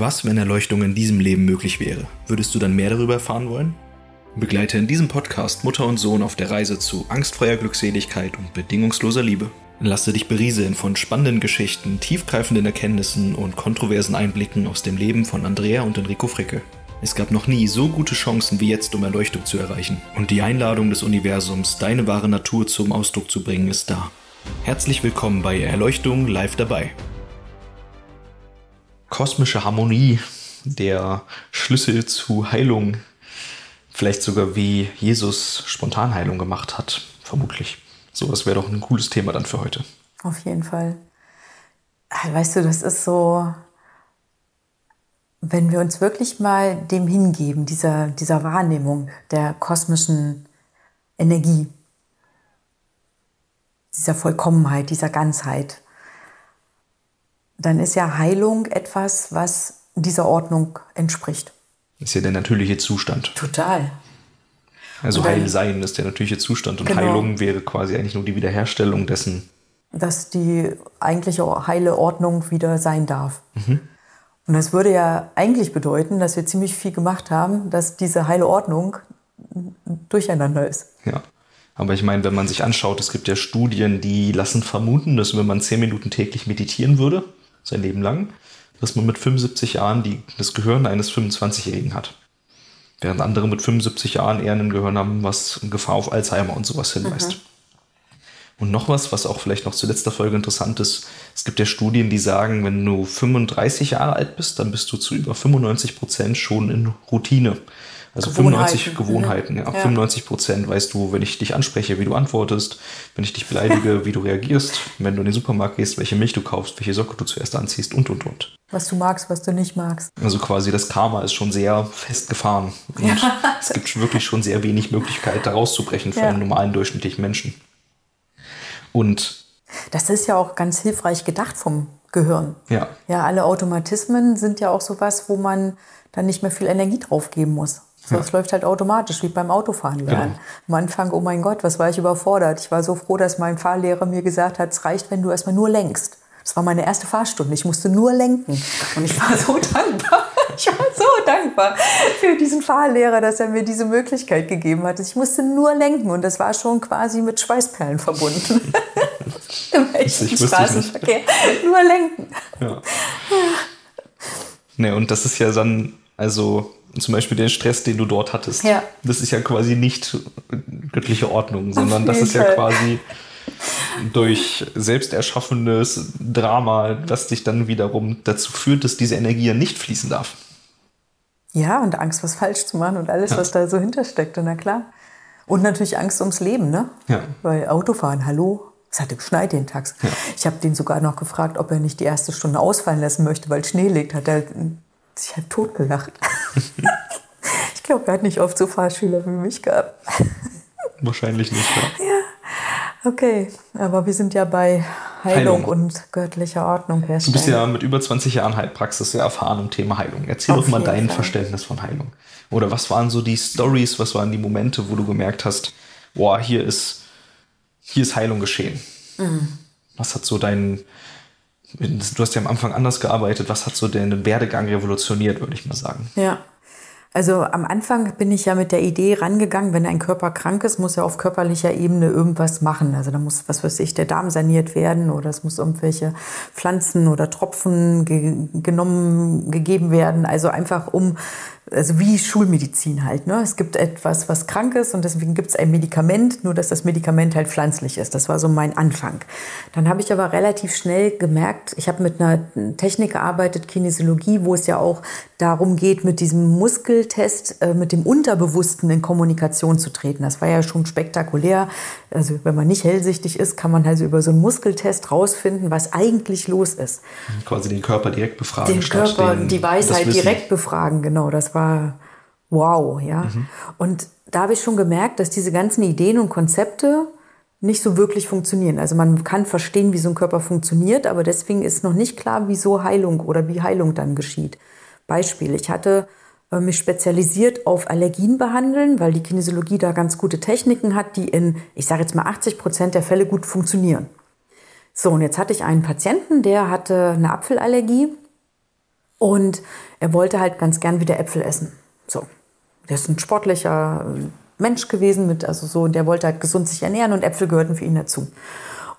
Was, wenn Erleuchtung in diesem Leben möglich wäre? Würdest du dann mehr darüber erfahren wollen? Begleite in diesem Podcast Mutter und Sohn auf der Reise zu angstfreier Glückseligkeit und bedingungsloser Liebe. Lasse dich berieseln von spannenden Geschichten, tiefgreifenden Erkenntnissen und kontroversen Einblicken aus dem Leben von Andrea und Enrico Fricke. Es gab noch nie so gute Chancen wie jetzt, um Erleuchtung zu erreichen. Und die Einladung des Universums, deine wahre Natur zum Ausdruck zu bringen, ist da. Herzlich willkommen bei Erleuchtung live dabei. Kosmische Harmonie, der Schlüssel zu Heilung, vielleicht sogar wie Jesus Spontanheilung gemacht hat, vermutlich. So, das wäre doch ein cooles Thema dann für heute. Auf jeden Fall. Weißt du, das ist so, wenn wir uns wirklich mal dem hingeben, dieser, dieser Wahrnehmung der kosmischen Energie, dieser Vollkommenheit, dieser Ganzheit, dann ist ja Heilung etwas, was dieser Ordnung entspricht. Das ist ja der natürliche Zustand. Total. Also dann, Heilsein ist der natürliche Zustand und genau. Heilung wäre quasi eigentlich nur die Wiederherstellung dessen. Dass die eigentliche heile Ordnung wieder sein darf. Mhm. Und das würde ja eigentlich bedeuten, dass wir ziemlich viel gemacht haben, dass diese heile Ordnung durcheinander ist. Ja. Aber ich meine, wenn man sich anschaut, es gibt ja Studien, die lassen vermuten, dass wenn man zehn Minuten täglich meditieren würde, sein Leben lang, dass man mit 75 Jahren die, das Gehirn eines 25-Jährigen hat. Während andere mit 75 Jahren eher ein Gehirn haben, was Gefahr auf Alzheimer und sowas hinweist. Mhm. Und noch was, was auch vielleicht noch zu letzter Folge interessant ist. Es gibt ja Studien, die sagen, wenn du 35 Jahre alt bist, dann bist du zu über 95 Prozent schon in Routine. Also Gewohnheiten. 95 Gewohnheiten, ja. ja. 95 Prozent weißt du, wenn ich dich anspreche, wie du antwortest, wenn ich dich beleidige, wie du reagierst, wenn du in den Supermarkt gehst, welche Milch du kaufst, welche Socke du zuerst anziehst und, und, und. Was du magst, was du nicht magst. Also quasi das Karma ist schon sehr festgefahren. Und ja. es gibt wirklich schon sehr wenig Möglichkeit, da rauszubrechen für einen normalen, durchschnittlichen Menschen. Und das ist ja auch ganz hilfreich gedacht vom Gehirn. Ja. Ja, alle Automatismen sind ja auch sowas, wo man dann nicht mehr viel Energie drauf geben muss. So, ja. Es läuft halt automatisch, wie beim Autofahren lernen. Genau. Am Anfang, oh mein Gott, was war ich überfordert. Ich war so froh, dass mein Fahrlehrer mir gesagt hat, es reicht, wenn du erstmal nur lenkst. Das war meine erste Fahrstunde. Ich musste nur lenken. Und ich war so dankbar. Ich war so dankbar für diesen Fahrlehrer, dass er mir diese Möglichkeit gegeben hat. Ich musste nur lenken und das war schon quasi mit Schweißperlen verbunden. Im echten Straßenverkehr. Nur lenken. Ja. Ne, und das ist ja dann, also zum Beispiel der Stress, den du dort hattest. Ja. Das ist ja quasi nicht göttliche Ordnung, sondern das ist ja quasi durch selbst erschaffenes Drama, das dich dann wiederum dazu führt, dass diese Energie ja nicht fließen darf. Ja, und Angst, was falsch zu machen und alles, ja. was da so hintersteckt, na klar. Und natürlich Angst ums Leben, ne? Ja. Weil Autofahren, hallo, es hatte geschneit den Tag. Ja. Ich habe den sogar noch gefragt, ob er nicht die erste Stunde ausfallen lassen möchte, weil Schnee liegt. Hat er sich halt totgelacht. ich glaube, er hat nicht oft so Fahrschüler wie mich gehabt. Wahrscheinlich nicht, ja. ja. Okay, aber wir sind ja bei Heilung, Heilung. und göttlicher Ordnung herstellen. Du bist ja mit über 20 Jahren Heilpraxis sehr erfahren im Thema Heilung. Erzähl Auf doch mal dein Fall. Verständnis von Heilung. Oder was waren so die Stories, was waren die Momente, wo du gemerkt hast, boah, hier ist, hier ist Heilung geschehen? Mhm. Was hat so dein, du hast ja am Anfang anders gearbeitet, was hat so deinen Werdegang revolutioniert, würde ich mal sagen? Ja, also am Anfang bin ich ja mit der Idee rangegangen, wenn ein Körper krank ist, muss er auf körperlicher Ebene irgendwas machen. Also da muss, was weiß ich, der Darm saniert werden oder es muss irgendwelche Pflanzen oder Tropfen ge genommen, gegeben werden. Also einfach um also wie Schulmedizin halt. Ne? Es gibt etwas, was krank ist und deswegen gibt es ein Medikament, nur dass das Medikament halt pflanzlich ist. Das war so mein Anfang. Dann habe ich aber relativ schnell gemerkt, ich habe mit einer Technik gearbeitet, Kinesiologie, wo es ja auch darum geht, mit diesem Muskeltest, äh, mit dem Unterbewussten in Kommunikation zu treten. Das war ja schon spektakulär. Also wenn man nicht hellsichtig ist, kann man also über so einen Muskeltest rausfinden, was eigentlich los ist. Quasi den Körper direkt befragen. Den Körper, den, die Weisheit direkt befragen, genau. Das war war wow, ja. Mhm. Und da habe ich schon gemerkt, dass diese ganzen Ideen und Konzepte nicht so wirklich funktionieren. Also man kann verstehen, wie so ein Körper funktioniert, aber deswegen ist noch nicht klar, wieso Heilung oder wie Heilung dann geschieht. Beispiel, ich hatte äh, mich spezialisiert auf Allergien behandeln, weil die Kinesiologie da ganz gute Techniken hat, die in, ich sage jetzt mal, 80 Prozent der Fälle gut funktionieren. So, und jetzt hatte ich einen Patienten, der hatte eine Apfelallergie Und er wollte halt ganz gern wieder Äpfel essen. So. Der ist ein sportlicher Mensch gewesen, mit, also so, der wollte halt gesund sich ernähren und Äpfel gehörten für ihn dazu.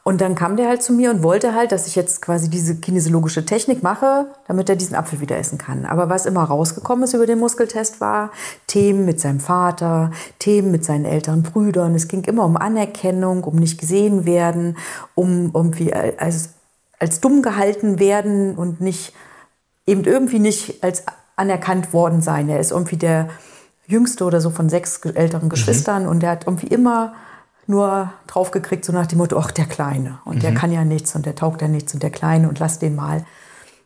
Und dann kam der halt zu mir und wollte halt, dass ich jetzt quasi diese kinesiologische Technik mache, damit er diesen Apfel wieder essen kann. Aber was immer rausgekommen ist über den Muskeltest war Themen mit seinem Vater, Themen mit seinen älteren Brüdern. Es ging immer um Anerkennung, um nicht gesehen werden, um irgendwie als, als dumm gehalten werden und nicht, eben irgendwie nicht als anerkannt worden sein. Er ist irgendwie der jüngste oder so von sechs älteren mhm. Geschwistern mhm. und er hat irgendwie immer nur draufgekriegt, so nach dem Motto, ach, der Kleine. Und mhm. der kann ja nichts und der taugt ja nichts und der Kleine und lass den mal.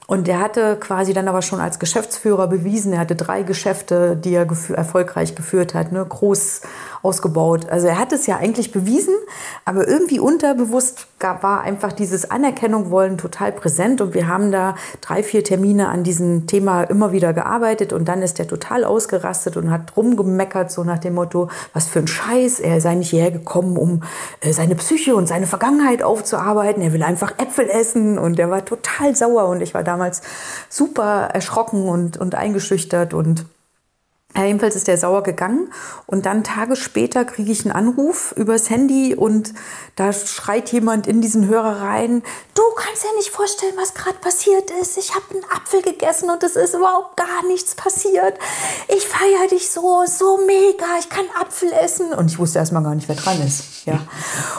Und er hatte quasi dann aber schon als Geschäftsführer bewiesen, er hatte drei Geschäfte, die er gefü erfolgreich geführt hat, ne, groß ausgebaut. Also er hat es ja eigentlich bewiesen, aber irgendwie unterbewusst gab, war einfach dieses Anerkennung wollen total präsent und wir haben da drei, vier Termine an diesem Thema immer wieder gearbeitet und dann ist er total ausgerastet und hat rumgemeckert, so nach dem Motto, was für ein Scheiß, er sei nicht hierher gekommen, um äh, seine Psyche und seine Vergangenheit aufzuarbeiten, er will einfach Äpfel essen und er war total sauer und ich war damals super erschrocken und, und eingeschüchtert und jedenfalls ist der sauer gegangen und dann Tage später kriege ich einen Anruf übers Handy und da schreit jemand in diesen Hörer rein, du kannst ja nicht vorstellen, was gerade passiert ist. Ich habe einen Apfel gegessen und es ist überhaupt gar nichts passiert. Ich feiere dich so, so mega, ich kann Apfel essen. Und ich wusste erstmal gar nicht, wer dran ist. Ja.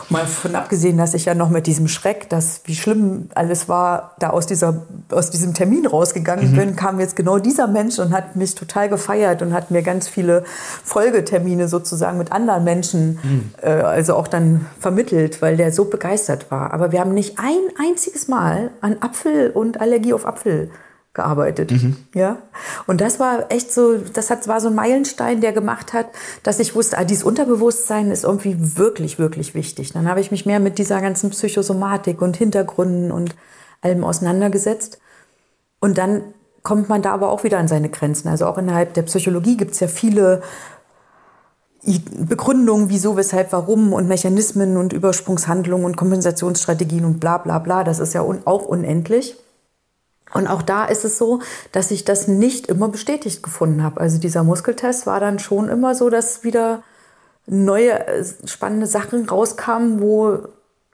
Mal von abgesehen, dass ich ja noch mit diesem Schreck, dass wie schlimm alles war, da aus, dieser, aus diesem Termin rausgegangen mhm. bin, kam jetzt genau dieser Mensch und hat mich total gefeiert und hat hat mir ganz viele Folgetermine sozusagen mit anderen Menschen, mhm. äh, also auch dann vermittelt, weil der so begeistert war. Aber wir haben nicht ein einziges Mal an Apfel und Allergie auf Apfel gearbeitet. Mhm. Ja. Und das war echt so, das hat, war so ein Meilenstein, der gemacht hat, dass ich wusste, ah, dieses Unterbewusstsein ist irgendwie wirklich, wirklich wichtig. Dann habe ich mich mehr mit dieser ganzen Psychosomatik und Hintergründen und allem auseinandergesetzt. Und dann kommt man da aber auch wieder an seine Grenzen. Also auch innerhalb der Psychologie gibt es ja viele Begründungen, wieso, weshalb, warum und Mechanismen und Übersprungshandlungen und Kompensationsstrategien und bla bla bla. Das ist ja un auch unendlich. Und auch da ist es so, dass ich das nicht immer bestätigt gefunden habe. Also dieser Muskeltest war dann schon immer so, dass wieder neue äh, spannende Sachen rauskamen, wo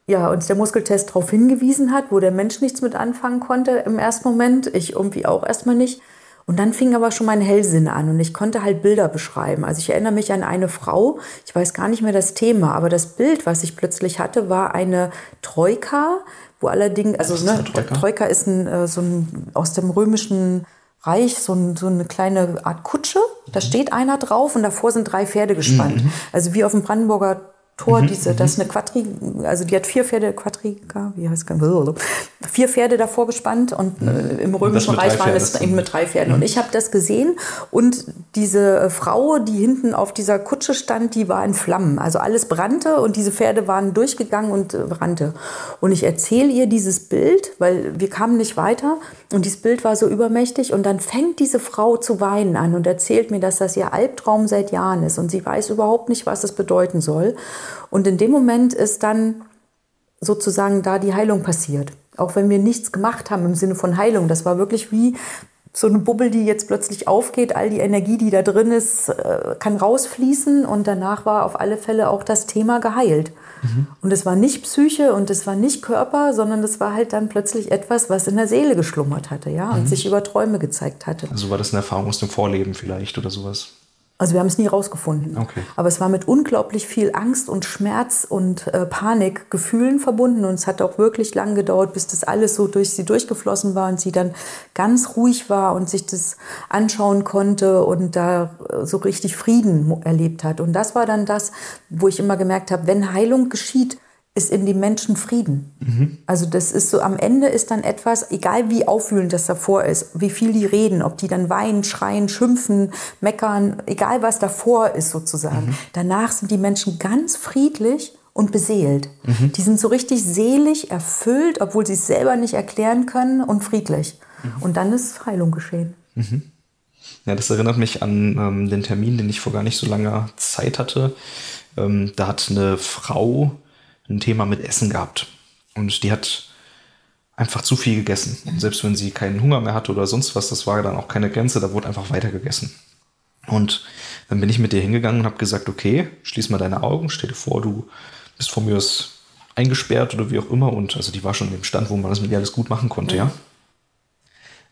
ja, uns der Muskeltest darauf hingewiesen hat, wo der Mensch nichts mit anfangen konnte im ersten Moment, ich irgendwie auch erstmal nicht. Und dann fing aber schon mein Hellsinn an und ich konnte halt Bilder beschreiben. Also ich erinnere mich an eine Frau, ich weiß gar nicht mehr das Thema, aber das Bild, was ich plötzlich hatte, war eine Troika, wo allerdings, also ne, Troika? Troika ist ein, äh, so ein aus dem römischen Reich, so, ein, so eine kleine Art Kutsche. Da mhm. steht einer drauf und davor sind drei Pferde gespannt. Mhm. Also wie auf dem Brandenburger Tor, mhm, diese, das ist mhm. eine Quadri, also die hat vier Pferde, Quadriga, wie heißt es? Vier Pferde davor gespannt und äh, im Römischen Reich waren es eben mit drei Pferden. Mhm. Und ich habe das gesehen und diese äh, Frau, die hinten auf dieser Kutsche stand, die war in Flammen. Also alles brannte und diese Pferde waren durchgegangen und äh, brannte. Und ich erzähle ihr dieses Bild, weil wir kamen nicht weiter und dieses Bild war so übermächtig und dann fängt diese Frau zu weinen an und erzählt mir, dass das ihr Albtraum seit Jahren ist und sie weiß überhaupt nicht, was es bedeuten soll. Und in dem Moment ist dann sozusagen da die Heilung passiert. Auch wenn wir nichts gemacht haben im Sinne von Heilung. Das war wirklich wie so eine Bubbel, die jetzt plötzlich aufgeht. All die Energie, die da drin ist, äh, kann rausfließen. Und danach war auf alle Fälle auch das Thema geheilt. Mhm. Und es war nicht Psyche und es war nicht Körper, sondern es war halt dann plötzlich etwas, was in der Seele geschlummert hatte, ja, und mhm. sich über Träume gezeigt hatte. Also war das eine Erfahrung aus dem Vorleben vielleicht oder sowas? Also wir haben es nie rausgefunden. Okay. Aber es war mit unglaublich viel Angst und Schmerz und äh, Panikgefühlen verbunden. Und es hat auch wirklich lang gedauert, bis das alles so durch sie durchgeflossen war und sie dann ganz ruhig war und sich das anschauen konnte und da äh, so richtig Frieden erlebt hat. Und das war dann das, wo ich immer gemerkt habe, wenn Heilung geschieht, ist in dem Menschen Frieden. Mhm. Also das ist so, am Ende ist dann etwas, egal wie aufwühlend das davor ist, wie viel die reden, ob die dann weinen, schreien, schimpfen, meckern, egal was davor ist sozusagen. Mhm. Danach sind die Menschen ganz friedlich und beseelt. Mhm. Die sind so richtig selig, erfüllt, obwohl sie es selber nicht erklären können und friedlich. Mhm. Und dann ist Heilung geschehen. Mhm. Ja, das erinnert mich an ähm, den Termin, den ich vor gar nicht so langer Zeit hatte. Ähm, da hat eine Frau ein Thema mit Essen gehabt. Und die hat einfach zu viel gegessen. Und selbst wenn sie keinen Hunger mehr hatte oder sonst was, das war dann auch keine Grenze, da wurde einfach weiter gegessen. Und dann bin ich mit dir hingegangen und habe gesagt, okay, schließ mal deine Augen, stell dir vor, du bist von mir aus eingesperrt oder wie auch immer. Und also die war schon in dem Stand, wo man das mit ihr alles gut machen konnte, ja.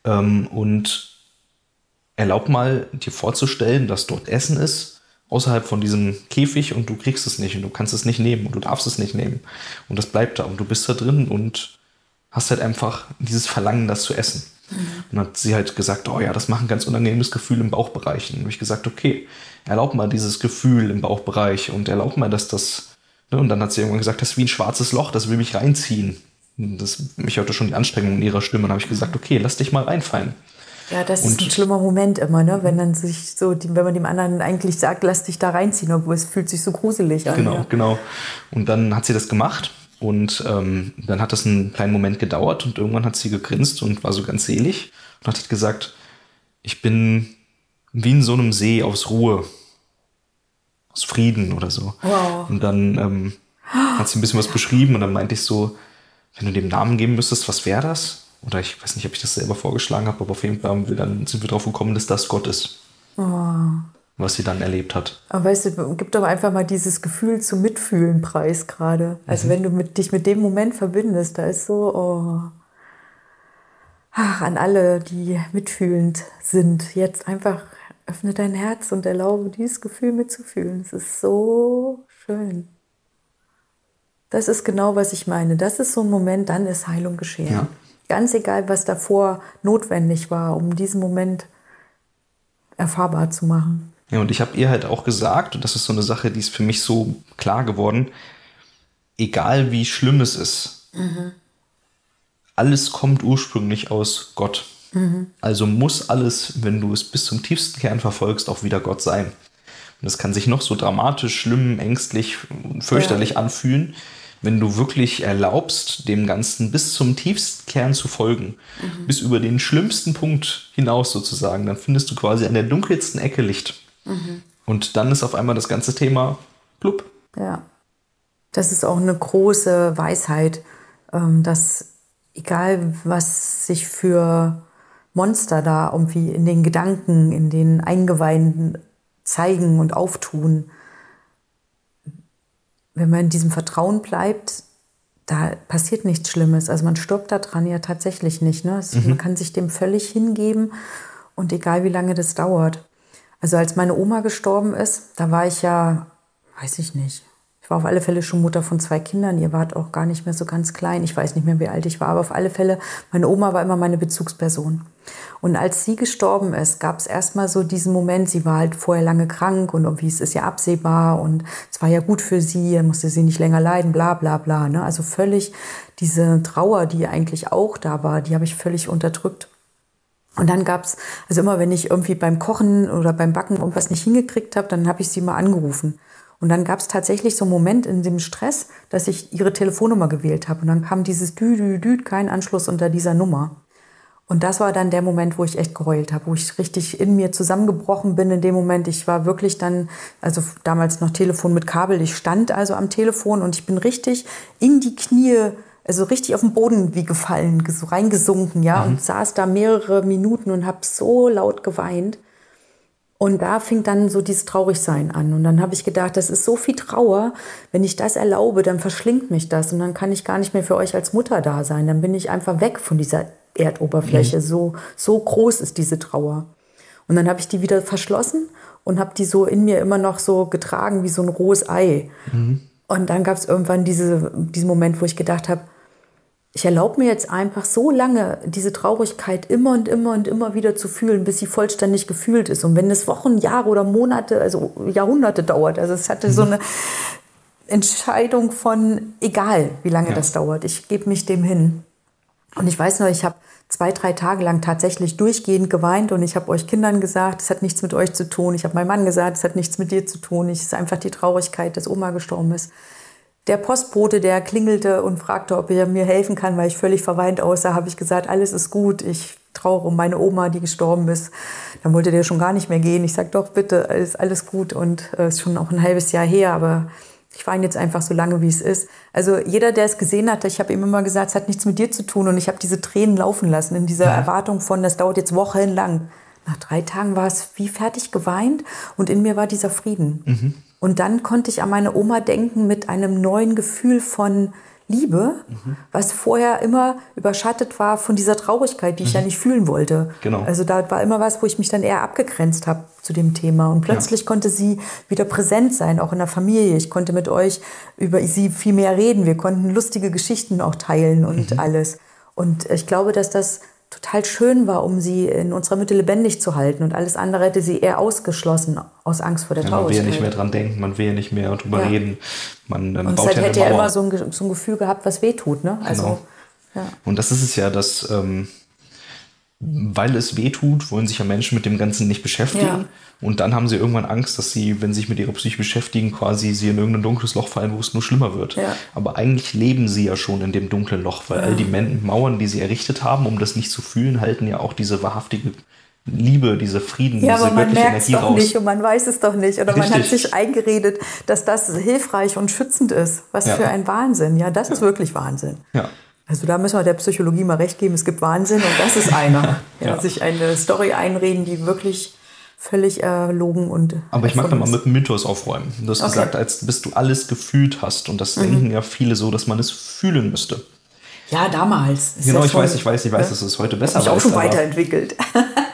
Ähm, und erlaub mal, dir vorzustellen, dass dort Essen ist, außerhalb von diesem Käfig und du kriegst es nicht und du kannst es nicht nehmen und du darfst es nicht nehmen. Und das bleibt da und du bist da drin und hast halt einfach dieses Verlangen, das zu essen. Mhm. Und dann hat sie halt gesagt, oh ja, das macht ein ganz unangenehmes Gefühl im Bauchbereich. Und dann habe ich gesagt, okay, erlaub mal dieses Gefühl im Bauchbereich und erlaub mal, dass das, ne? und dann hat sie irgendwann gesagt, das ist wie ein schwarzes Loch, das will mich reinziehen. Und das, mich hörte schon die Anstrengung in ihrer Stimme. Und dann habe ich gesagt, okay, lass dich mal reinfallen. Ja, das und ist ein schlimmer Moment immer, ne? wenn dann sich so, wenn man dem anderen eigentlich sagt, lass dich da reinziehen, obwohl es fühlt sich so gruselig an. Genau, ja. genau. Und dann hat sie das gemacht und ähm, dann hat das einen kleinen Moment gedauert und irgendwann hat sie gegrinst und war so ganz selig und hat gesagt, ich bin wie in so einem See aus Ruhe, aus Frieden oder so. Wow. Und dann ähm, hat sie ein bisschen was beschrieben und dann meinte ich so, wenn du dem Namen geben müsstest, was wäre das? Oder ich weiß nicht, ob ich das selber vorgeschlagen habe, aber auf jeden Fall dann sind wir drauf gekommen, dass das Gott ist. Oh was sie dann erlebt hat. Aber weißt du, gib doch einfach mal dieses Gefühl zum Mitfühlen preis gerade. Also mhm. wenn du mit, dich mit dem Moment verbindest, da ist so, oh, ach, an alle, die mitfühlend sind, jetzt einfach öffne dein Herz und erlaube dieses Gefühl mitzufühlen. Es ist so schön. Das ist genau, was ich meine. Das ist so ein Moment, dann ist Heilung geschehen. Ja. Ganz egal, was davor notwendig war, um diesen Moment erfahrbar zu machen. Ja, und ich habe ihr halt auch gesagt, und das ist so eine Sache, die ist für mich so klar geworden, egal wie schlimm es ist, mhm. alles kommt ursprünglich aus Gott. Mhm. Also muss alles, wenn du es bis zum tiefsten Kern verfolgst, auch wieder Gott sein. Und es kann sich noch so dramatisch, schlimm, ängstlich, fürchterlich ja. anfühlen wenn du wirklich erlaubst, dem Ganzen bis zum tiefsten Kern zu folgen, mhm. bis über den schlimmsten Punkt hinaus sozusagen, dann findest du quasi an der dunkelsten Ecke Licht. Mhm. Und dann ist auf einmal das ganze Thema blub. Ja. Das ist auch eine große Weisheit, ähm, dass egal was sich für Monster da irgendwie in den Gedanken, in den Eingeweiden zeigen und auftun, wenn man in diesem Vertrauen bleibt, da passiert nichts Schlimmes. Also man stirbt daran ja tatsächlich nicht. Ne? Also mhm. Man kann sich dem völlig hingeben und egal wie lange das dauert. Also als meine Oma gestorben ist, da war ich ja, weiß ich nicht, ich war auf alle Fälle schon Mutter von zwei Kindern. Ihr wart auch gar nicht mehr so ganz klein. Ich weiß nicht mehr, wie alt ich war, aber auf alle Fälle, meine Oma war immer meine Bezugsperson. Und als sie gestorben ist, gab es erstmal so diesen Moment, sie war halt vorher lange krank und irgendwie ist es ja absehbar und es war ja gut für sie, musste sie nicht länger leiden, bla bla bla. Ne? Also völlig diese Trauer, die eigentlich auch da war, die habe ich völlig unterdrückt. Und dann gab's also immer wenn ich irgendwie beim Kochen oder beim Backen irgendwas nicht hingekriegt habe, dann habe ich sie mal angerufen. Und dann gab es tatsächlich so einen Moment in dem Stress, dass ich ihre Telefonnummer gewählt habe. Und dann kam dieses Dü, Dü, Dü, kein Anschluss unter dieser Nummer. Und das war dann der Moment, wo ich echt geheult habe, wo ich richtig in mir zusammengebrochen bin in dem Moment. Ich war wirklich dann, also damals noch Telefon mit Kabel, ich stand also am Telefon und ich bin richtig in die Knie, also richtig auf den Boden wie gefallen, so reingesunken, ja, mhm. und saß da mehrere Minuten und habe so laut geweint. Und da fing dann so dieses Traurigsein an. Und dann habe ich gedacht, das ist so viel Trauer. Wenn ich das erlaube, dann verschlingt mich das. Und dann kann ich gar nicht mehr für euch als Mutter da sein. Dann bin ich einfach weg von dieser Erdoberfläche. Mhm. So, so groß ist diese Trauer. Und dann habe ich die wieder verschlossen und habe die so in mir immer noch so getragen wie so ein rohes Ei. Mhm. Und dann gab es irgendwann diese, diesen Moment, wo ich gedacht habe, ich erlaube mir jetzt einfach so lange diese Traurigkeit immer und immer und immer wieder zu fühlen, bis sie vollständig gefühlt ist. Und wenn es Wochen, Jahre oder Monate, also Jahrhunderte dauert, also es hatte mhm. so eine Entscheidung von egal, wie lange ja. das dauert, ich gebe mich dem hin. Und ich weiß noch, ich habe zwei, drei Tage lang tatsächlich durchgehend geweint und ich habe euch Kindern gesagt, es hat nichts mit euch zu tun. Ich habe meinem Mann gesagt, es hat nichts mit dir zu tun. Es ist einfach die Traurigkeit, dass Oma gestorben ist der Postbote, der klingelte und fragte, ob er mir helfen kann, weil ich völlig verweint aussah, habe ich gesagt, alles ist gut, ich trauere um meine Oma, die gestorben ist. Dann wollte der schon gar nicht mehr gehen. Ich sage, doch, bitte, alles, alles gut. Und es äh, ist schon auch ein halbes Jahr her, aber Ich weine jetzt einfach so lange, wie es ist. Also jeder, der es gesehen hat, ich habe ihm immer gesagt, es hat nichts mit dir zu tun. Und ich habe diese Tränen laufen lassen in dieser ja. Erwartung von, das dauert jetzt wochenlang. Nach drei Tagen war es wie fertig geweint und in mir war dieser Frieden. Mhm. Und dann konnte ich an meine Oma denken mit einem neuen Gefühl von Liebe, mhm. was vorher immer überschattet war von dieser Traurigkeit, die ich mhm. ja nicht fühlen wollte. Genau. Also da war immer was, wo ich mich dann eher abgegrenzt habe zu dem Thema. Und plötzlich ja. konnte sie wieder präsent sein, auch in der Familie. Ich konnte mit euch über sie viel mehr reden. Wir konnten lustige Geschichten auch teilen und mhm. alles. Und ich glaube, dass das total schön war, um sie in unserer Mitte lebendig zu halten. Und alles andere hätte sie eher ausgeschlossen aus Angst vor der ja, Man will ja nicht mehr dran denken, man will ja nicht mehr drüber ja. reden. Man ähm, und baut ja hätte ja immer so ein, so ein, Gefühl gehabt, was weh tut. Ne? Also, genau. ja. Und das ist es ja, dass, ähm, weil es weh tut, wollen sich ja Menschen mit dem Ganzen nicht beschäftigen. Ja. Und dann haben sie irgendwann Angst, dass sie, wenn sie sich mit ihrer Psyche beschäftigen, quasi sie in irgendein dunkles Loch fallen, wo es nur schlimmer wird. Ja. Aber eigentlich leben sie ja schon in dem dunklen Loch, weil ja. all die Mauern, die sie errichtet haben, um das nicht zu fühlen, halten ja auch diese wahrhaftige Liebe, diese Frieden, ja, diese aber man merkt es doch raus. nicht und man weiß es doch nicht. Oder Richtig. man hat sich eingeredet, dass das hilfreich und schützend ist. Was für ein Wahnsinn. Ja, das ist wirklich Wahnsinn. Ja. Also da müssen wir der Psychologie mal recht geben. Es gibt Wahnsinn und das ist einer. ja. Sich eine Story einreden, die wirklich völlig erlogen und. Aber ich mag da mal mit dem Mythos aufräumen. Du hast okay. gesagt, als bis du alles gefühlt hast. Und das mhm. denken ja viele so, dass man es fühlen müsste. Ja, damals. Ist genau, ja ich weiß, ich weiß, ich weiß, ja? dass es heute besser ist. auch schon weiterentwickelt.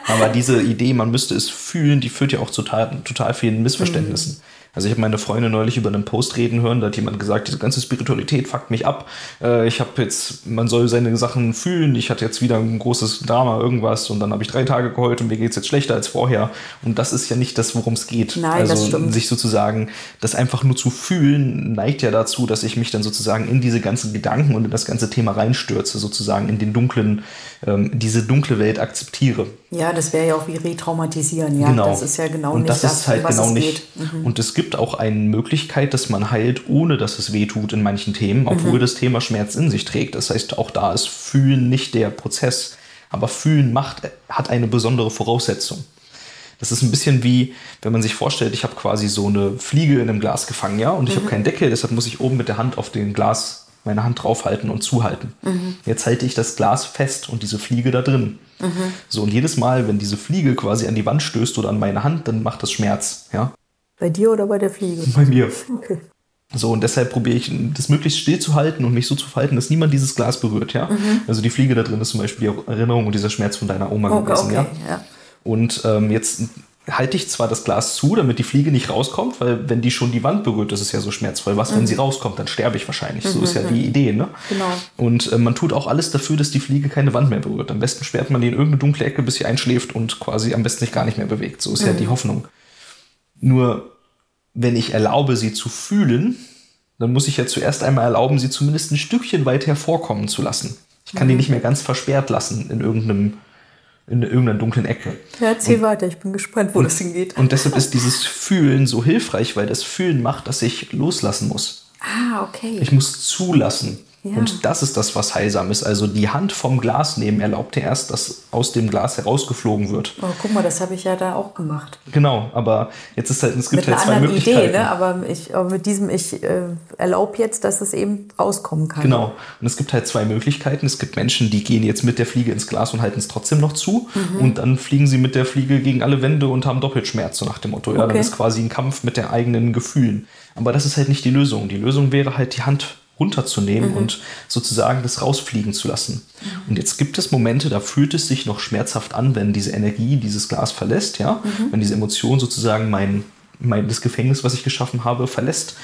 aber diese Idee, man müsste es fühlen, die führt ja auch zu total, total vielen Missverständnissen. Mhm. Also ich habe meine Freunde neulich über einen Post reden hören, da hat jemand gesagt, diese ganze Spiritualität fuckt mich ab. Äh, ich habe jetzt, man soll seine Sachen fühlen. Ich hatte jetzt wieder ein großes Drama, irgendwas und dann habe ich drei Tage geheult und mir geht es jetzt schlechter als vorher. Und das ist ja nicht das, worum es geht. Nein, also das stimmt. sich sozusagen, das einfach nur zu fühlen, neigt ja dazu, dass ich mich dann sozusagen in diese ganzen Gedanken und in das ganze Thema reinstürze, sozusagen in den dunklen, ähm, diese dunkle Welt akzeptiere. Ja, das wäre ja auch wie retraumatisieren. Ja, genau. das ist ja genau und nicht das, das ist halt was genau nicht. Mhm. Und es gibt auch eine Möglichkeit, dass man heilt, ohne dass es weh tut in manchen Themen, obwohl mhm. das Thema Schmerz in sich trägt. Das heißt, auch da ist Fühlen nicht der Prozess. Aber Fühlen macht, hat eine besondere Voraussetzung. Das ist ein bisschen wie, wenn man sich vorstellt, ich habe quasi so eine Fliege in einem Glas gefangen, ja, und ich mhm. habe keinen Deckel, deshalb muss ich oben mit der Hand auf den Glas meine Hand draufhalten und zuhalten. Mhm. Jetzt halte ich das Glas fest und diese Fliege da drin. Mhm. So, und jedes Mal, wenn diese Fliege quasi an die Wand stößt oder an meine Hand, dann macht das Schmerz. Ja? Bei dir oder bei der Fliege? Bei mir. Okay. So, und deshalb probiere ich, das möglichst still zu halten und mich so zu verhalten, dass niemand dieses Glas berührt, ja. Mhm. Also die Fliege da drin ist zum Beispiel die Erinnerung und dieser Schmerz von deiner Oma okay, gewesen, okay, ja? ja. Und ähm, jetzt halte ich zwar das Glas zu, damit die Fliege nicht rauskommt, weil wenn die schon die Wand berührt, das ist ja so schmerzvoll. Was, mhm. wenn sie rauskommt, dann sterbe ich wahrscheinlich. Mhm. So ist ja mhm. die Idee, ne? Genau. Und äh, man tut auch alles dafür, dass die Fliege keine Wand mehr berührt. Am besten sperrt man die in irgendeine dunkle Ecke, bis sie einschläft und quasi am besten sich gar nicht mehr bewegt. So ist mhm. ja die Hoffnung. Nur, wenn ich erlaube, sie zu fühlen, dann muss ich ja zuerst einmal erlauben, sie zumindest ein Stückchen weit hervorkommen zu lassen. Ich kann die mhm. nicht mehr ganz versperrt lassen in irgendeinem in irgendeiner dunklen Ecke. Ja, erzähl und, weiter, ich bin gespannt, wo und, das hingeht. Und deshalb ist dieses Fühlen so hilfreich, weil das Fühlen macht, dass ich loslassen muss. Ah, okay. Ich muss zulassen. Und das ist das, was heilsam ist. Also die Hand vom Glas nehmen erlaubt dir erst, dass aus dem Glas herausgeflogen wird. Oh, guck mal, das habe ich ja da auch gemacht. Genau, aber jetzt ist halt, es gibt mit halt zwei Möglichkeiten. Idee, ne? aber, ich, aber mit diesem, ich äh, erlaube jetzt, dass es eben rauskommen kann. Genau, und es gibt halt zwei Möglichkeiten. Es gibt Menschen, die gehen jetzt mit der Fliege ins Glas und halten es trotzdem noch zu. Mhm. Und dann fliegen sie mit der Fliege gegen alle Wände und haben Doppelschmerz, so nach dem Motto. Ja, okay. dann ist quasi ein Kampf mit den eigenen Gefühlen. Aber das ist halt nicht die Lösung. Die Lösung wäre halt die Hand runterzunehmen mhm. und sozusagen das rausfliegen zu lassen. Mhm. Und jetzt gibt es Momente, da fühlt es sich noch schmerzhaft an, wenn diese Energie dieses Glas verlässt, ja, mhm. wenn diese Emotion sozusagen mein, mein, das Gefängnis, was ich geschaffen habe, verlässt,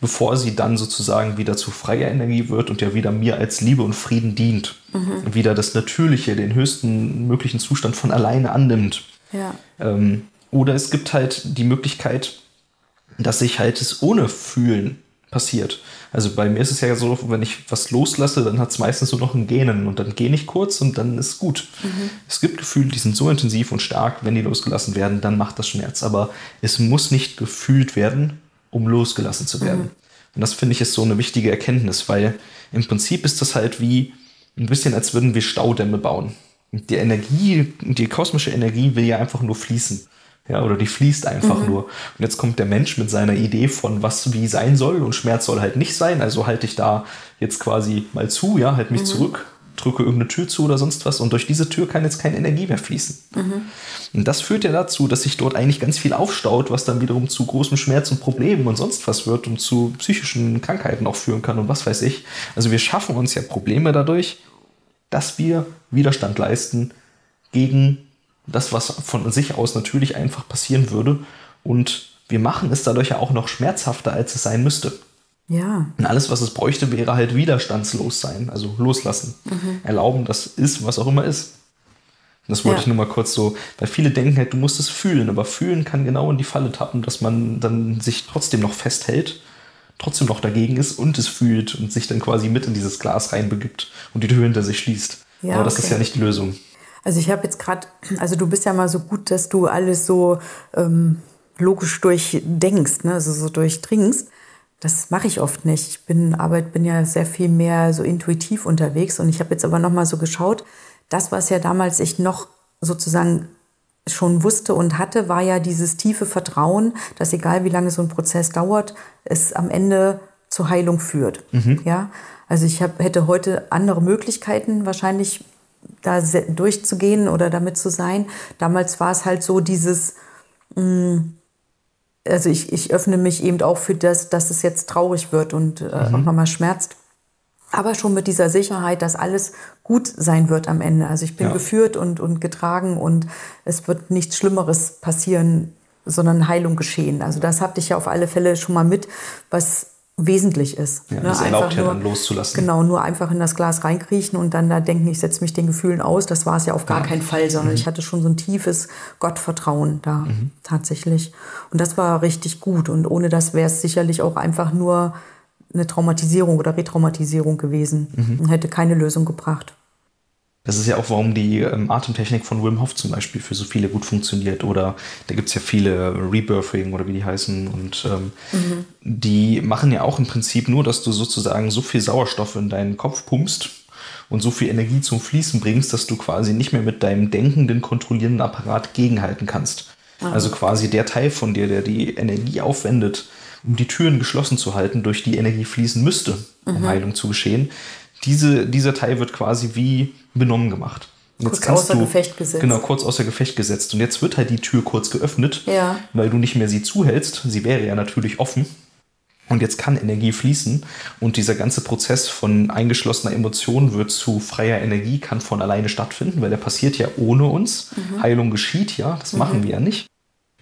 bevor sie dann sozusagen wieder zu freier Energie wird und ja wieder mir als Liebe und Frieden dient. Mhm. Wieder das Natürliche, den höchsten möglichen Zustand von alleine annimmt. Ja. Ähm, oder es gibt halt die Möglichkeit, dass ich halt es ohne Fühlen passiert. Also bei mir ist es ja so, wenn ich was loslasse, dann hat es meistens so noch ein Gähnen und dann gähne ich kurz und dann ist gut. Mhm. Es gibt Gefühle, die sind so intensiv und stark, wenn die losgelassen werden, dann macht das Schmerz. Aber es muss nicht gefühlt werden, um losgelassen zu werden. Mhm. Und das finde ich ist so eine wichtige Erkenntnis, weil im Prinzip ist das halt wie ein bisschen, als würden wir Staudämme bauen. Die Energie, die kosmische Energie will ja einfach nur fließen. Ja, oder die fließt einfach mhm. nur. Und jetzt kommt der Mensch mit seiner Idee von was wie sein soll und Schmerz soll halt nicht sein. Also halte ich da jetzt quasi mal zu, ja, halt mich mhm. zurück, drücke irgendeine Tür zu oder sonst was und durch diese Tür kann jetzt keine Energie mehr fließen. Mhm. Und das führt ja dazu, dass sich dort eigentlich ganz viel aufstaut, was dann wiederum zu großem Schmerz und Problemen und sonst was wird und zu psychischen Krankheiten auch führen kann und was weiß ich. Also wir schaffen uns ja Probleme dadurch, dass wir Widerstand leisten gegen das, was von sich aus natürlich einfach passieren würde. Und wir machen es dadurch ja auch noch schmerzhafter, als es sein müsste. Ja. Und alles, was es bräuchte, wäre halt widerstandslos sein, also loslassen. Mhm. Erlauben, dass ist, was auch immer ist. Das wollte ja. ich nur mal kurz so, weil viele denken halt, du musst es fühlen, aber fühlen kann genau in die Falle tappen, dass man dann sich trotzdem noch festhält, trotzdem noch dagegen ist und es fühlt und sich dann quasi mit in dieses Glas reinbegibt und die Tür hinter sich schließt. Ja, aber das okay. ist ja nicht die Lösung. Also ich habe jetzt gerade, also du bist ja mal so gut, dass du alles so ähm, logisch durchdenkst, ne? also so durchdringst. Das mache ich oft nicht. Ich bin Arbeit, bin ja sehr viel mehr so intuitiv unterwegs und ich habe jetzt aber noch mal so geschaut. Das, was ja damals ich noch sozusagen schon wusste und hatte, war ja dieses tiefe Vertrauen, dass egal wie lange so ein Prozess dauert, es am Ende zur Heilung führt. Mhm. Ja, also ich hab, hätte heute andere Möglichkeiten wahrscheinlich da durchzugehen oder damit zu sein. Damals war es halt so dieses mh, mm, also ich, ich öffne mich eben auch für das, dass es jetzt traurig wird und äh, mhm. auch nochmal schmerzt. Aber schon mit dieser Sicherheit, dass alles gut sein wird am Ende. Also ich bin ja. geführt und, und getragen und es wird nichts Schlimmeres passieren, sondern Heilung geschehen. Also das hatte ich ja auf alle Fälle schon mal mit, was wesentlich ist. Ja, ne? Das erlaubt ja dann loszulassen. Genau, nur einfach in das Glas reinkriechen und dann da denken, ich setze mich den Gefühlen aus. Das war es ja auf gar ja. keinen Fall, sondern mhm. ich hatte schon so ein tiefes Gottvertrauen da mhm. tatsächlich. Und das war richtig gut. Und ohne das wäre es sicherlich auch einfach nur eine Traumatisierung oder Retraumatisierung gewesen mhm. und hätte keine Lösung gebracht. Das ist ja auch, warum die ähm, Atemtechnik von Wim Hof zum Beispiel für so viele gut funktioniert. Oder da gibt es ja viele Rebirthing oder wie die heißen. Und ähm, mhm. die machen ja auch im Prinzip nur, dass du sozusagen so viel Sauerstoff in deinen Kopf pumpst und so viel Energie zum Fließen bringst, dass du quasi nicht mehr mit deinem denkenden, kontrollierenden Apparat gegenhalten kannst. Mhm. Also quasi der Teil von dir, der die Energie aufwendet, um die Türen geschlossen zu halten, durch die Energie fließen müsste, um mhm. Heilung zu geschehen, diese, dieser Teil wird quasi wie benommen gemacht. Jetzt kurz außer du, Gefecht gesetzt. Genau, kurz außer Gefecht gesetzt. Und jetzt wird halt die Tür kurz geöffnet, ja. weil du nicht mehr sie zuhältst. Sie wäre ja natürlich offen. Und jetzt kann Energie fließen und dieser ganze Prozess von eingeschlossener Emotion wird zu freier Energie, kann von alleine stattfinden, weil der passiert ja ohne uns. Mhm. Heilung geschieht ja, das mhm. machen wir ja nicht.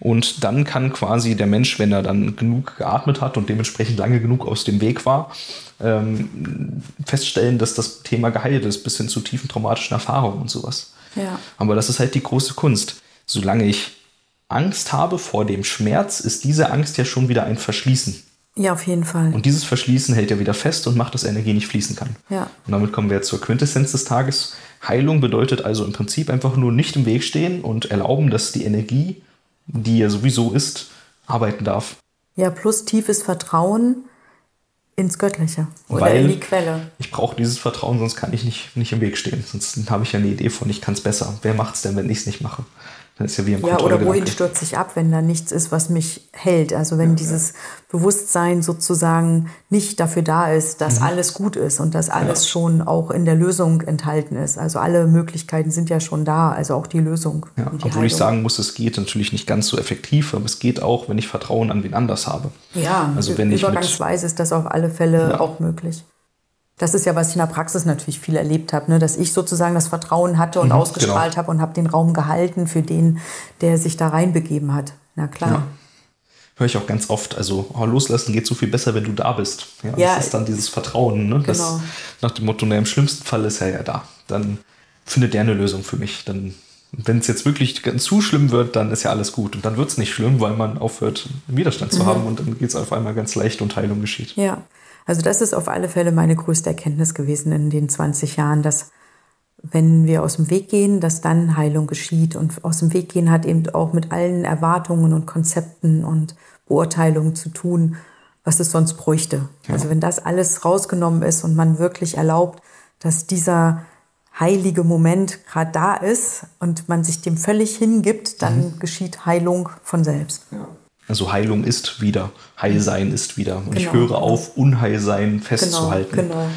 Und dann kann quasi der Mensch, wenn er dann genug geatmet hat und dementsprechend lange genug aus dem Weg war, ähm, feststellen, dass das Thema geheilt ist, bis hin zu tiefen traumatischen Erfahrungen und sowas. Ja. Aber das ist halt die große Kunst. Solange ich Angst habe vor dem Schmerz, ist diese Angst ja schon wieder ein Verschließen. Ja, auf jeden Fall. Und dieses Verschließen hält ja wieder fest und macht, dass Energie nicht fließen kann. Ja. Und damit kommen wir jetzt zur Quintessenz des Tages. Heilung bedeutet also im Prinzip einfach nur nicht im Weg stehen und erlauben, dass die Energie die ja sowieso ist, arbeiten darf. Ja, plus tiefes Vertrauen ins Göttliche oder Weil in die Quelle. Ich brauche dieses Vertrauen, sonst kann ich nicht, nicht im Weg stehen. Sonst habe ich ja eine Idee von, ich kann es besser. Wer macht es denn, wenn ich es nicht mache? Das ist ja wie im Ja, oder wohin stürze ich ab, wenn da nichts ist, was mich hält? Also wenn ja, dieses ja. Bewusstsein sozusagen nicht dafür da ist, dass mhm. alles gut ist und dass alles ja. schon auch in der Lösung enthalten ist. Also alle Möglichkeiten sind ja schon da, also auch die Lösung. Die obwohl Heilung. ich sagen muss, es geht natürlich nicht ganz so effektiv, aber es geht auch, wenn ich Vertrauen an wen anders habe. Ja, also wenn übergangsweise ist das auf alle Fälle auch möglich. Das ist ja, was ich in der Praxis natürlich viel erlebt habe, ne? dass ich sozusagen das Vertrauen hatte und mhm, ausgestrahlt genau. habe und habe den Raum gehalten für den, der sich da reinbegeben hat. Na klar. Ja. Höre ich auch ganz oft. Also oh, loslassen geht so viel besser, wenn du da bist. Ja, ja das ist dann dieses Vertrauen. Ne? Genau. Das, nach dem Motto, na, im schlimmsten Fall ist er ja da. Dann findet der eine Lösung für mich. Dann wenn es jetzt wirklich ganz zu schlimm wird, dann ist ja alles gut. Und dann wird es nicht schlimm, weil man aufhört, Widerstand zu mhm. haben und dann geht es auf einmal ganz leicht und Heilung geschieht. Ja, also das ist auf alle Fälle meine größte Erkenntnis gewesen in den 20 Jahren, dass wenn wir aus dem Weg gehen, dass dann Heilung geschieht. Und aus dem Weg gehen hat eben auch mit allen Erwartungen und Konzepten und Beurteilungen zu tun, was es sonst bräuchte. Ja. Also wenn das alles rausgenommen ist und man wirklich erlaubt, dass dieser heilige Moment gerade da ist und man sich dem völlig hingibt, dann Mhm. geschieht Heilung von selbst. Also Heilung ist wieder, Heilsein ist wieder. Und ich Genau, höre genau. auf, Unheilsein festzuhalten. Genau,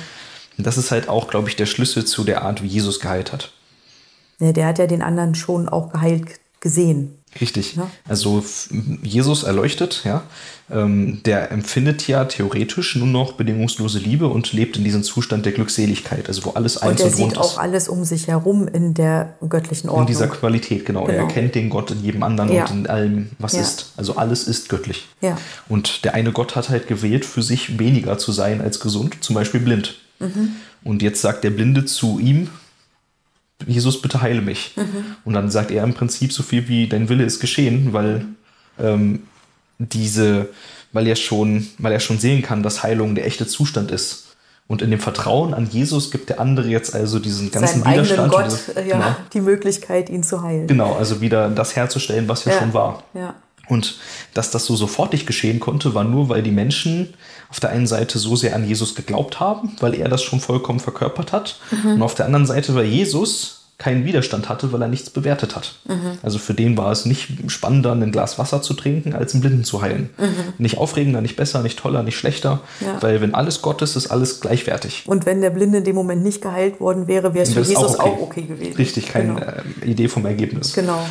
Und das ist halt auch, glaube ich, der Schlüssel zu der Art, wie Jesus geheilt hat. Ja, der hat ja den anderen schon auch geheilt gesehen. Richtig. Ja. Also Jesus erleuchtet, ja, ähm, der empfindet ja theoretisch nur noch bedingungslose Liebe und lebt in diesem Zustand der Glückseligkeit, also wo alles Und eins er und rund sieht auch ist. alles um sich herum in der göttlichen In Ordnung. dieser Qualität, genau. Er Genau. erkennt den Gott in jedem anderen Ja. und in allem, was Ja. ist. Also alles ist göttlich. Ja. Und der eine Gott hat halt gewählt, für sich weniger zu sein als gesund, zum Beispiel blind. Mhm. Und jetzt sagt der Blinde zu ihm, Jesus, bitte heile mich. Mhm. Und dann sagt er im Prinzip so viel wie, dein Wille ist geschehen, weil ähm, diese, weil er schon, weil er schon sehen kann, dass Heilung der echte Zustand ist. Und in dem Vertrauen an Jesus gibt der andere jetzt also diesen ganzen Seinem Widerstand. Gott diese- ja, genau, die Möglichkeit, ihn zu heilen. genau, also wieder das herzustellen, was ja, Ja. schon war. Ja. Und dass das so sofortig geschehen konnte, war nur, weil die Menschen auf der einen Seite so sehr an Jesus geglaubt haben, weil er das schon vollkommen verkörpert hat. Und auf der anderen Seite, weil Jesus keinen Widerstand hatte, weil er nichts bewertet hat. Also für den war es nicht spannender, ein Glas Wasser zu trinken, als einen Blinden zu heilen. Nicht aufregender, nicht besser, nicht toller, nicht schlechter, Ja. weil wenn alles Gott ist, ist alles gleichwertig. Und wenn der Blinde in dem Moment nicht geheilt worden wäre, wäre es für Das ist Jesus auch okay, gewesen. Richtig, keine Genau. äh, Idee vom Ergebnis. genau.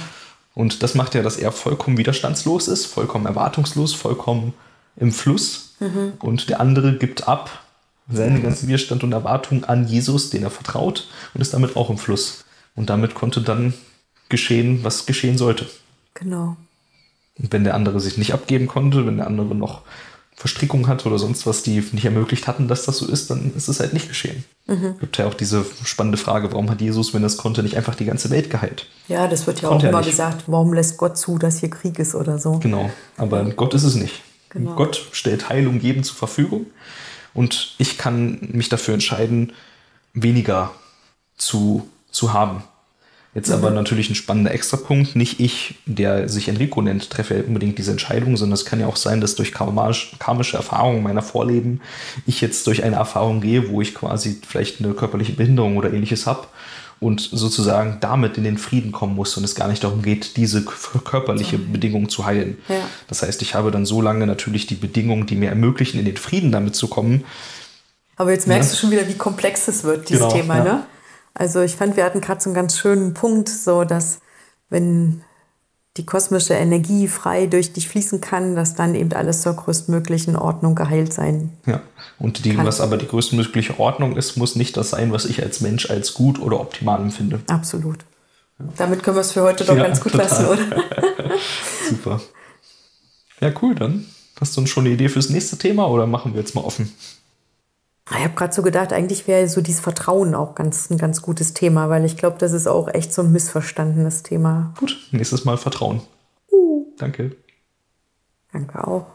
Und das macht ja, dass er vollkommen widerstandslos ist, vollkommen erwartungslos, vollkommen im Fluss. Mhm. Und der andere gibt ab seinen ganzen Widerstand und Erwartung an Jesus, den er vertraut, und ist damit auch im Fluss. Und damit konnte dann geschehen, was geschehen sollte. Genau. Und wenn der andere sich nicht abgeben konnte, wenn der andere noch Verstrickung hat oder sonst was, die nicht ermöglicht hatten, dass das so ist, dann ist es halt nicht geschehen. Mhm. Gibt ja auch diese spannende Frage, warum hat Jesus, wenn er es konnte, nicht einfach die ganze Welt geheilt? Ja, das wird ja Konnte auch er immer gesagt, warum lässt Gott zu, dass hier Krieg ist oder so. Genau, aber Gott ist es nicht. Genau. Gott stellt Heilung jedem zur Verfügung und ich kann mich dafür entscheiden, weniger zu, zu haben. Jetzt aber natürlich ein spannender Extrapunkt. Nicht ich, der sich Enrico nennt, treffe ja unbedingt diese Entscheidung, sondern es kann ja auch sein, dass durch karmisch, karmische Erfahrungen meiner Vorleben ich jetzt durch eine Erfahrung gehe, wo ich quasi vielleicht eine körperliche Behinderung oder ähnliches habe und sozusagen damit in den Frieden kommen muss und es gar nicht darum geht, diese körperliche Bedingung zu heilen. Ja. Das heißt, ich habe dann so lange natürlich die Bedingungen, die mir ermöglichen, in den Frieden damit zu kommen. Aber jetzt merkst Ja. du schon wieder, wie komplex es wird, dieses Genau, Thema, ja. ne? Also ich fand, wir hatten gerade so einen ganz schönen Punkt, so dass wenn die kosmische Energie frei durch dich fließen kann, dass dann eben alles zur größtmöglichen Ordnung geheilt sein. Ja. Und die, Kann- was aber die größtmögliche Ordnung ist, muss nicht das sein, was ich als Mensch als gut oder optimal empfinde. Absolut. Damit können wir es für heute doch Ja, ganz gut total. lassen, oder? Super. Ja, cool, dann. Hast du uns schon eine Idee fürs nächste Thema oder machen wir jetzt mal offen? Ich habe gerade so gedacht, eigentlich wäre so dieses Vertrauen auch ganz, ein ganz gutes Thema, weil ich glaube, das ist auch echt so ein missverstandenes Thema. Gut, nächstes Mal Vertrauen. Danke. Danke auch.